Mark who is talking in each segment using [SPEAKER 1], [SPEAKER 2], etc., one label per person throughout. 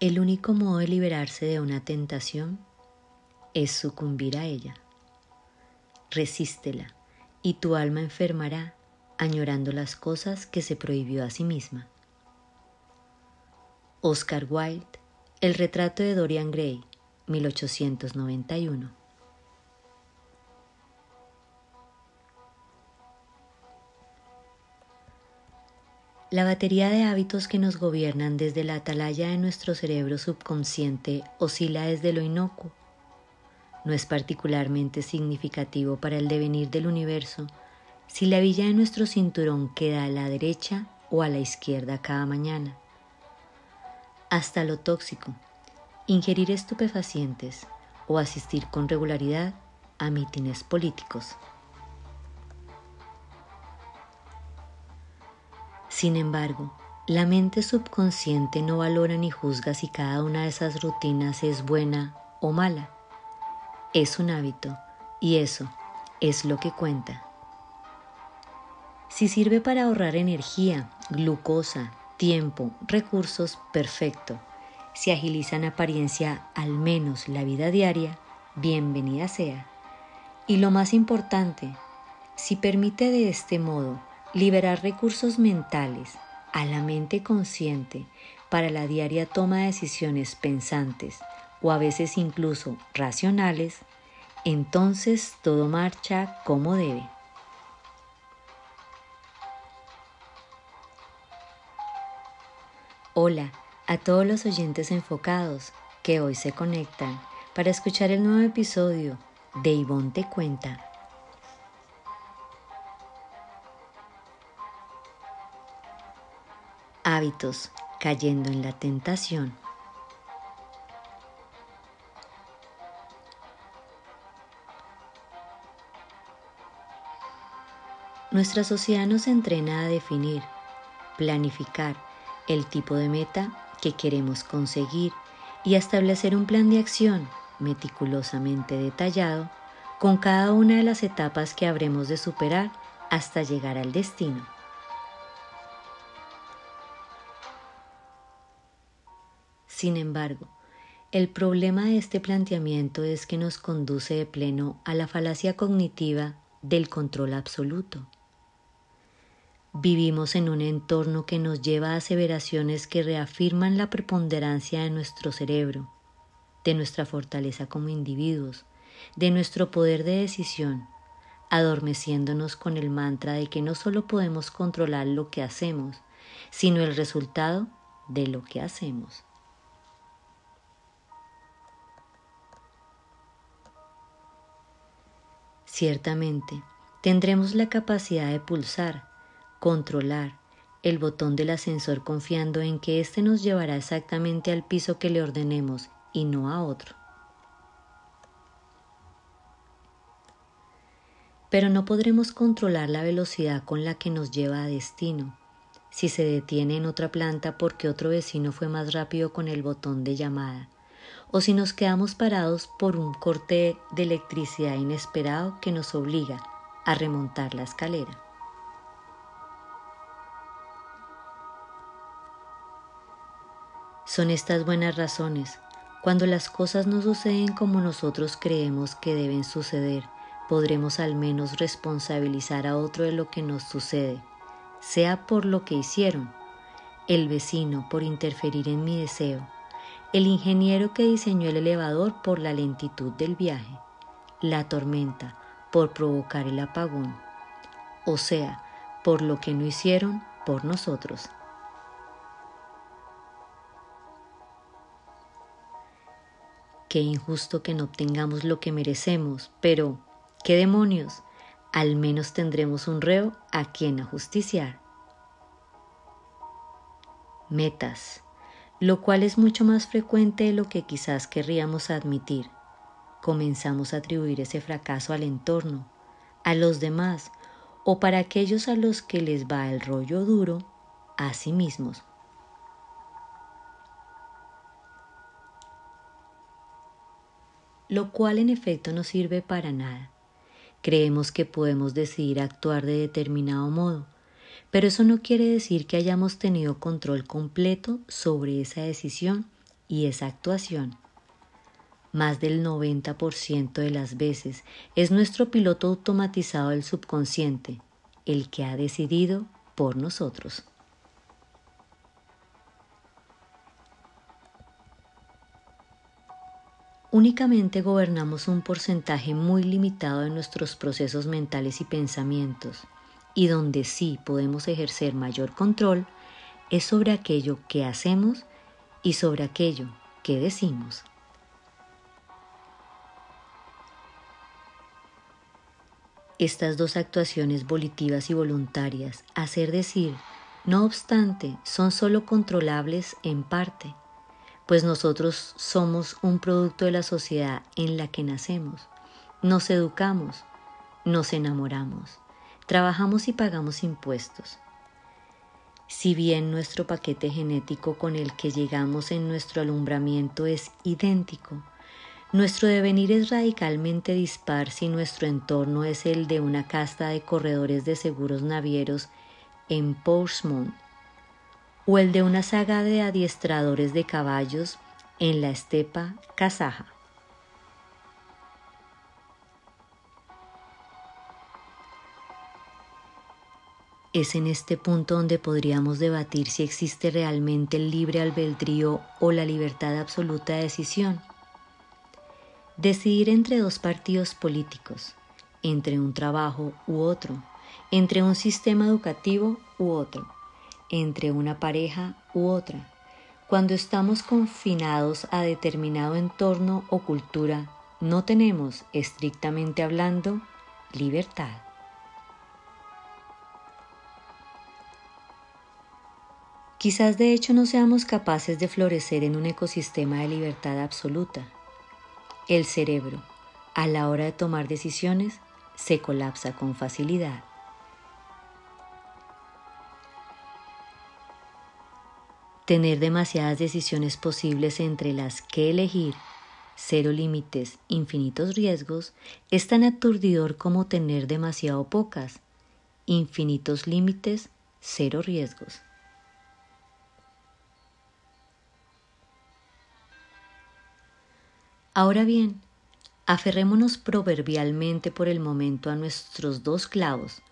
[SPEAKER 1] El único modo de liberarse de una tentación es sucumbir a ella. Resístela y tu alma enfermará añorando las cosas que se prohibió a sí misma. Oscar Wilde, El retrato de Dorian Gray, 1891. La batería de hábitos que nos gobiernan desde la atalaya de nuestro cerebro subconsciente oscila desde lo inocuo. No es particularmente significativo para el devenir del universo si la villa de nuestro cinturón queda a la derecha o a la izquierda cada mañana. Hasta lo tóxico, ingerir estupefacientes o asistir con regularidad a mítines políticos. Sin embargo, la mente subconsciente no valora ni juzga si cada una de esas rutinas es buena o mala. Es un hábito y eso es lo que cuenta. Si sirve para ahorrar energía, glucosa, tiempo, recursos, perfecto. Si agiliza en apariencia al menos la vida diaria, bienvenida sea. Y lo más importante, si permite de este modo liberar recursos mentales a la mente consciente para la diaria toma de decisiones pensantes o a veces incluso racionales, entonces todo marcha como debe. Hola a todos los oyentes enfocados que hoy se conectan para escuchar el nuevo episodio de Ivonne Te Cuenta cayendo en la tentación. Nuestra sociedad nos entrena a definir, planificar el tipo de meta que queremos conseguir y establecer un plan de acción meticulosamente detallado con cada una de las etapas que habremos de superar hasta llegar al destino. Sin embargo, el problema de este planteamiento es que nos conduce de pleno a la falacia cognitiva del control absoluto. Vivimos en un entorno que nos lleva a aseveraciones que reafirman la preponderancia de nuestro cerebro, de nuestra fortaleza como individuos, de nuestro poder de decisión, adormeciéndonos con el mantra de que no solo podemos controlar lo que hacemos, sino el resultado de lo que hacemos. Ciertamente, tendremos la capacidad de pulsar, controlar el botón del ascensor confiando en que éste nos llevará exactamente al piso que le ordenemos y no a otro. Pero no podremos controlar la velocidad con la que nos lleva a destino, si se detiene en otra planta porque otro vecino fue más rápido con el botón de llamada o si nos quedamos parados por un corte de electricidad inesperado que nos obliga a remontar la escalera. Son estas buenas razones, cuando las cosas no suceden como nosotros creemos que deben suceder, podremos al menos responsabilizar a otro de lo que nos sucede, sea por lo que hicieron, el vecino por interferir en mi deseo, el ingeniero que diseñó el elevador por la lentitud del viaje, la tormenta por provocar el apagón, o sea, por lo que no hicieron por nosotros. Qué injusto que no obtengamos lo que merecemos, pero, ¿qué demonios? Al menos tendremos un reo a quien ajusticiar. Metas lo cual es mucho más frecuente de lo que quizás querríamos admitir. Comenzamos a atribuir ese fracaso al entorno, a los demás o para aquellos a los que les va el rollo duro, a sí mismos. Lo cual en efecto no sirve para nada. Creemos que podemos decidir actuar de determinado modo, pero eso no quiere decir que hayamos tenido control completo sobre esa decisión y esa actuación. Más del 90% de las veces es nuestro piloto automatizado del subconsciente el que ha decidido por nosotros. Únicamente gobernamos un porcentaje muy limitado de nuestros procesos mentales y pensamientos, y donde sí podemos ejercer mayor control es sobre aquello que hacemos y sobre aquello que decimos. Estas dos actuaciones volitivas y voluntarias, hacer decir, no obstante, son sólo controlables en parte pues nosotros somos un producto de la sociedad en la que nacemos. Nos educamos, nos enamoramos, trabajamos y pagamos impuestos. Si bien nuestro paquete genético con el que llegamos en nuestro alumbramiento es idéntico, nuestro devenir es radicalmente dispar si nuestro entorno es el de una casta de corredores de seguros navieros en Portsmouth o el de una saga de adiestradores de caballos en la estepa kazaja. Es en este punto donde podríamos debatir si existe realmente el libre albedrío o la libertad absoluta de decisión. Decidir entre dos partidos políticos, entre un trabajo u otro, entre un sistema educativo u otro entre una pareja u otra. Cuando estamos confinados a determinado entorno o cultura, no tenemos, estrictamente hablando, libertad. Quizás de hecho no seamos capaces de florecer en un ecosistema de libertad absoluta. El cerebro, a la hora de tomar decisiones, se colapsa con facilidad. Tener demasiadas decisiones posibles entre las que elegir, cero límites, infinitos riesgos, es tan aturdidor como tener demasiado pocas, infinitos límites, cero riesgos. Ahora bien, aferrémonos proverbialmente por el momento a nuestros dos clavos,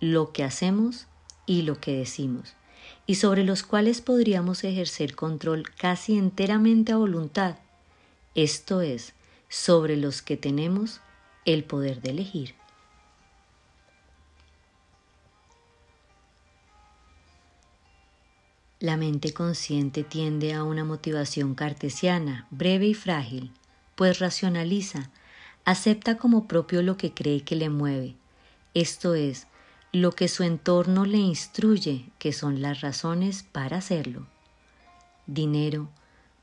[SPEAKER 1] lo que hacemos y lo que decimos y sobre los cuales podríamos ejercer control casi enteramente a voluntad, esto es, sobre los que tenemos el poder de elegir. La mente consciente tiende a una motivación cartesiana, breve y frágil, pues racionaliza, acepta como propio lo que cree que le mueve, esto es, lo que su entorno le instruye que son las razones para hacerlo. Dinero,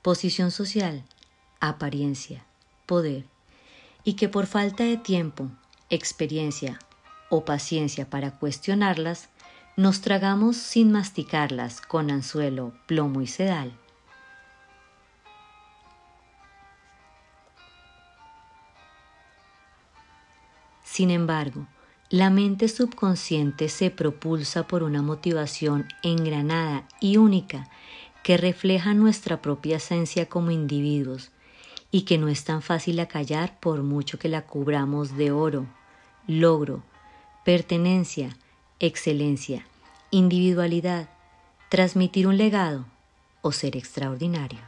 [SPEAKER 1] posición social, apariencia, poder, y que por falta de tiempo, experiencia o paciencia para cuestionarlas, nos tragamos sin masticarlas con anzuelo, plomo y sedal. Sin embargo, la mente subconsciente se propulsa por una motivación engranada y única que refleja nuestra propia esencia como individuos y que no es tan fácil acallar por mucho que la cubramos de oro, logro, pertenencia, excelencia, individualidad, transmitir un legado o ser extraordinario.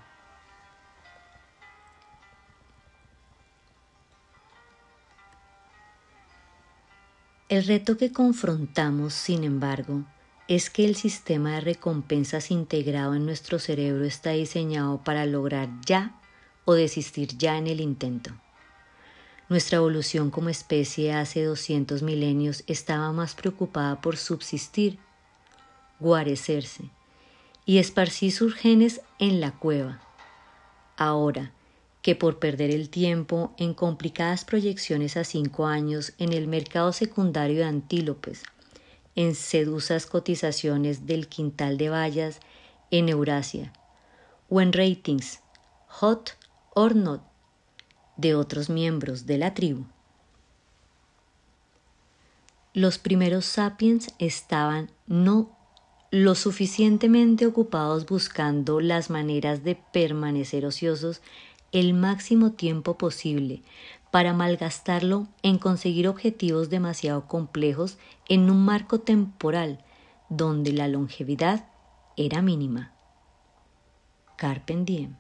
[SPEAKER 1] El reto que confrontamos, sin embargo, es que el sistema de recompensas integrado en nuestro cerebro está diseñado para lograr ya o desistir ya en el intento. Nuestra evolución como especie hace 200 milenios estaba más preocupada por subsistir, guarecerse y esparcir sus genes en la cueva. Ahora, que por perder el tiempo en complicadas proyecciones a cinco años en el mercado secundario de antílopes, en sedusas cotizaciones del quintal de vallas en Eurasia, o en ratings hot or not de otros miembros de la tribu. Los primeros sapiens estaban no lo suficientemente ocupados buscando las maneras de permanecer ociosos el máximo tiempo posible para malgastarlo en conseguir objetivos demasiado complejos en un marco temporal donde la longevidad era mínima. Carpe diem,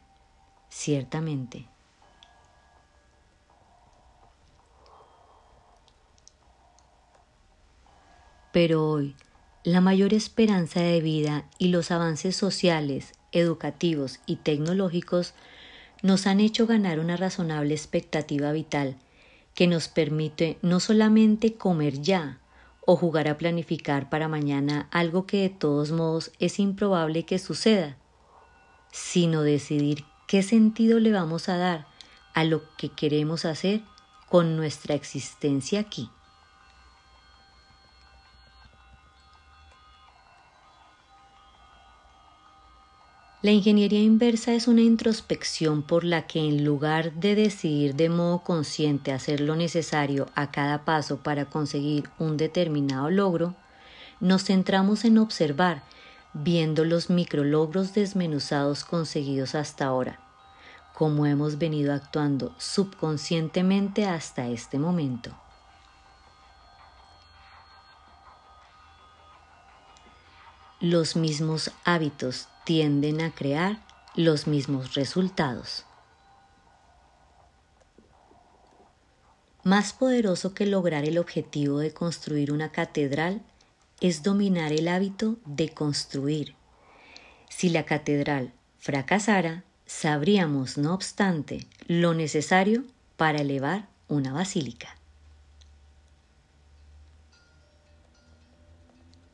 [SPEAKER 1] ciertamente. Pero hoy, la mayor esperanza de vida y los avances sociales, educativos y tecnológicos nos han hecho ganar una razonable expectativa vital que nos permite no solamente comer ya o jugar a planificar para mañana algo que de todos modos es improbable que suceda, sino decidir qué sentido le vamos a dar a lo que queremos hacer con nuestra existencia aquí. La ingeniería inversa es una introspección por la que en lugar de decidir de modo consciente hacer lo necesario a cada paso para conseguir un determinado logro, nos centramos en observar, viendo los micrologros desmenuzados conseguidos hasta ahora, como hemos venido actuando subconscientemente hasta este momento. Los mismos hábitos tienden a crear los mismos resultados. Más poderoso que lograr el objetivo de construir una catedral es dominar el hábito de construir. Si la catedral fracasara, sabríamos, no obstante, lo necesario para elevar una basílica.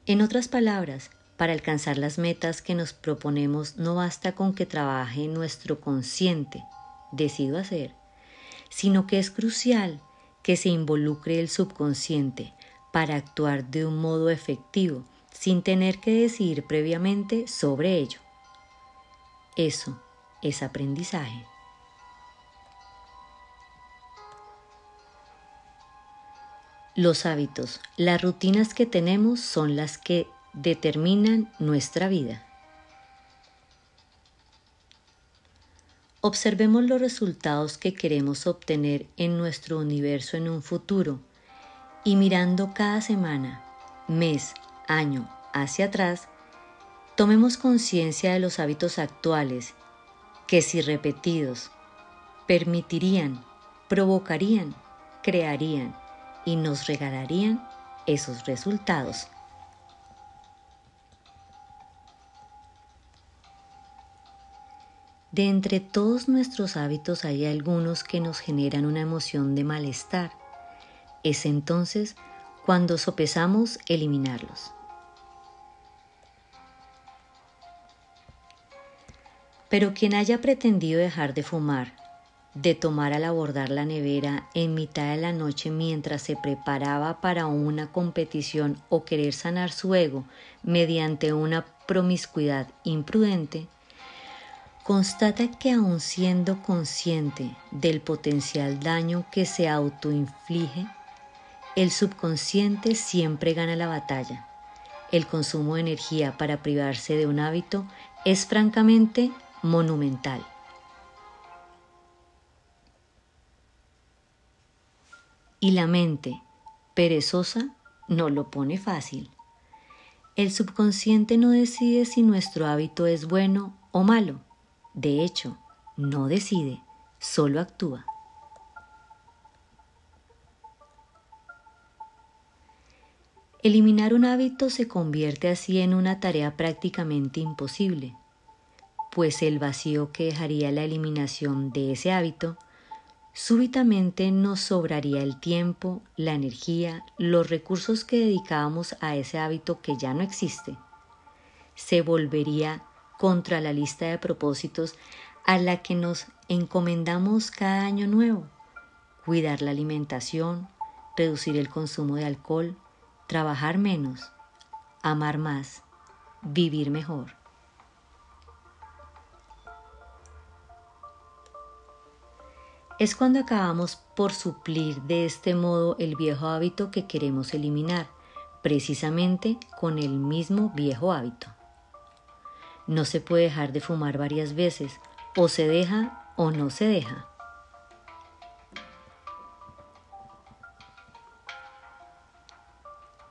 [SPEAKER 1] En otras palabras, para alcanzar las metas que nos proponemos no basta con que trabaje nuestro consciente, decido hacer, sino que es crucial que se involucre el subconsciente para actuar de un modo efectivo sin tener que decidir previamente sobre ello. Eso es aprendizaje. Los hábitos, las rutinas que tenemos son las que determinan nuestra vida. Observemos los resultados que queremos obtener en nuestro universo en un futuro y mirando cada semana, mes, año hacia atrás, tomemos conciencia de los hábitos actuales que si repetidos permitirían, provocarían, crearían y nos regalarían esos resultados. De entre todos nuestros hábitos hay algunos que nos generan una emoción de malestar. Es entonces cuando sopesamos eliminarlos. Pero quien haya pretendido dejar de fumar, de tomar al abordar la nevera en mitad de la noche mientras se preparaba para una competición o querer sanar su ego mediante una promiscuidad imprudente, constata que aun siendo consciente del potencial daño que se autoinflige, el subconsciente siempre gana la batalla. El consumo de energía para privarse de un hábito es francamente monumental. Y la mente, perezosa, no lo pone fácil. El subconsciente no decide si nuestro hábito es bueno o malo de hecho, no decide, solo actúa. Eliminar un hábito se convierte así en una tarea prácticamente imposible, pues el vacío que dejaría la eliminación de ese hábito súbitamente nos sobraría el tiempo, la energía, los recursos que dedicábamos a ese hábito que ya no existe. Se volvería contra la lista de propósitos a la que nos encomendamos cada año nuevo. Cuidar la alimentación, reducir el consumo de alcohol, trabajar menos, amar más, vivir mejor. Es cuando acabamos por suplir de este modo el viejo hábito que queremos eliminar, precisamente con el mismo viejo hábito. No se puede dejar de fumar varias veces, o se deja o no se deja.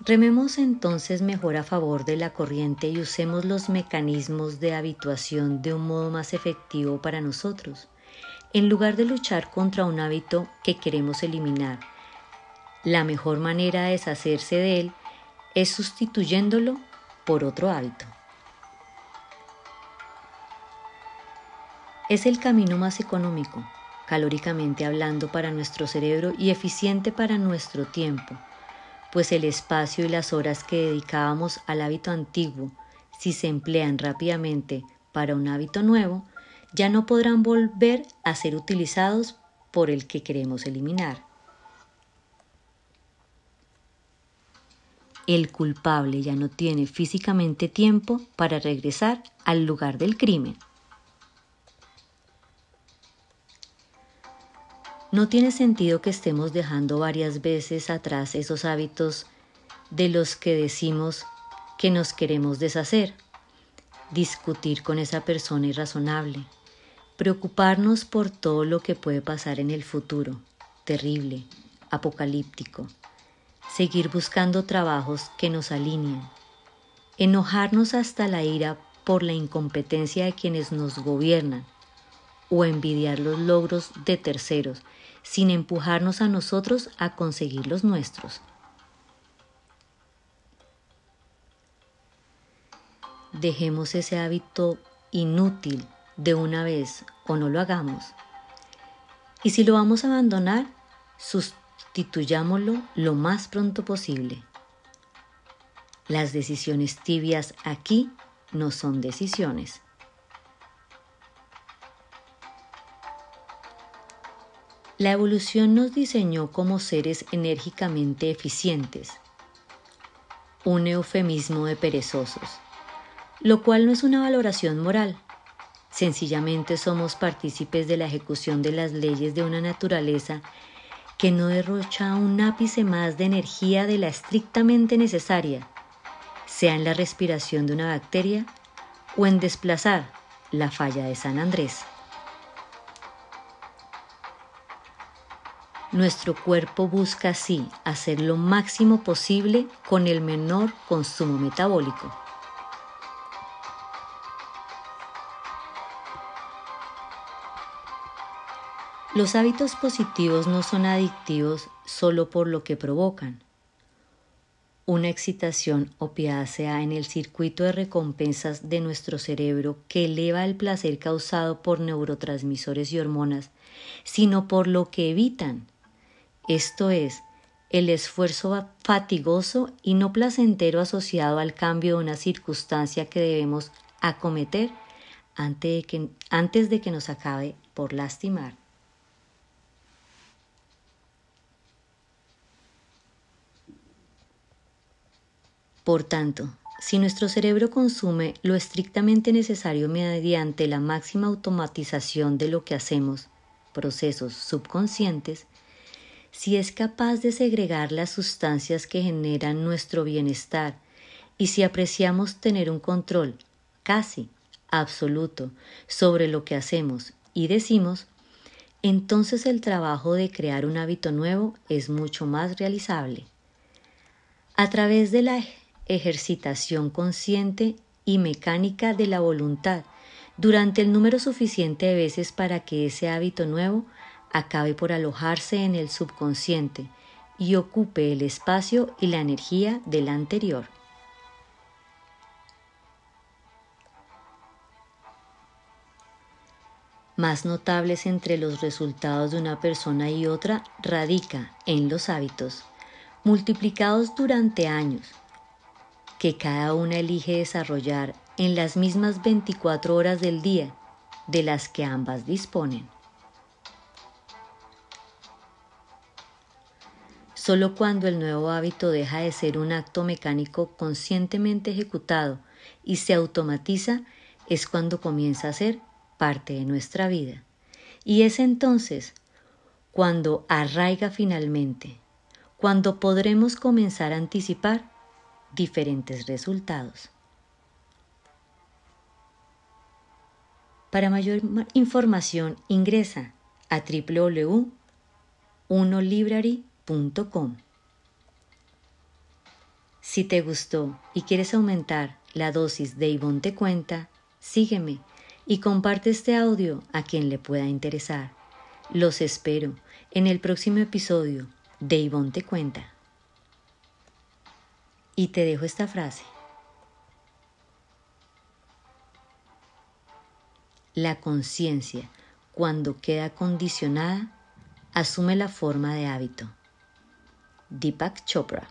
[SPEAKER 1] Rememos entonces mejor a favor de la corriente y usemos los mecanismos de habituación de un modo más efectivo para nosotros, en lugar de luchar contra un hábito que queremos eliminar. La mejor manera de deshacerse de él es sustituyéndolo por otro hábito. Es el camino más económico, calóricamente hablando, para nuestro cerebro y eficiente para nuestro tiempo pues el espacio y las horas que dedicábamos al hábito antiguo, si se emplean rápidamente para un hábito nuevo, ya no podrán volver a ser utilizados por el que queremos eliminar. El culpable ya no tiene físicamente tiempo para regresar al lugar del crimen. No tiene sentido que estemos dejando varias veces atrás esos hábitos de los que decimos que nos queremos deshacer, discutir con esa persona irrazonable, preocuparnos por todo lo que puede pasar en el futuro, terrible, apocalíptico, seguir buscando trabajos que nos alineen, enojarnos hasta la ira por la incompetencia de quienes nos gobiernan. O envidiar los logros de terceros sin empujarnos a nosotros a conseguir los nuestros. Dejemos ese hábito inútil de una vez o no lo hagamos. Y si lo vamos a abandonar, sustituyámoslo lo más pronto posible. Las decisiones tibias aquí no son decisiones. La evolución nos diseñó como seres enérgicamente eficientes, un eufemismo de perezosos, lo cual no es una valoración moral. Sencillamente somos partícipes de la ejecución de las leyes de una naturaleza que no derrocha un ápice más de energía de la estrictamente necesaria, sea en la respiración de una bacteria o en desplazar la falla de San Andrés. Nuestro cuerpo busca así hacer lo máximo posible con el menor consumo metabólico. Los hábitos positivos no son adictivos solo por lo que provocan. Una excitación opiácea en el circuito de recompensas de nuestro cerebro que eleva el placer causado por neurotransmisores y hormonas, sino por lo que evitan esto es, el esfuerzo fatigoso y no placentero asociado al cambio de una circunstancia que debemos acometer antes de que, antes de que nos acabe por lastimar. Por tanto, si nuestro cerebro consume lo estrictamente necesario mediante la máxima automatización de lo que hacemos, procesos subconscientes, si es capaz de segregar las sustancias que generan nuestro bienestar y si apreciamos tener un control casi absoluto sobre lo que hacemos y decimos, entonces el trabajo de crear un hábito nuevo es mucho más realizable. A través de la ejercitación consciente y mecánica de la voluntad, durante el número suficiente de veces para que ese hábito nuevo acabe por alojarse en el subconsciente y ocupe el espacio y la energía del anterior. Más notables entre los resultados de una persona y otra radica en los hábitos, multiplicados durante años, que cada una elige desarrollar en las mismas 24 horas del día de las que ambas disponen. Solo cuando el nuevo hábito deja de ser un acto mecánico conscientemente ejecutado y se automatiza es cuando comienza a ser parte de nuestra vida. Y es entonces cuando arraiga finalmente, cuando podremos comenzar a anticipar diferentes resultados. Para mayor información ingresa a www.unolibrary.com. Si te gustó y quieres aumentar la dosis de Ivonne Te Cuenta, sígueme y comparte este audio a quien le pueda interesar. Los espero en el próximo episodio de Ivonne Te Cuenta. Y te dejo esta frase. La conciencia, cuando queda condicionada, asume la forma de hábito. Deepak Chopra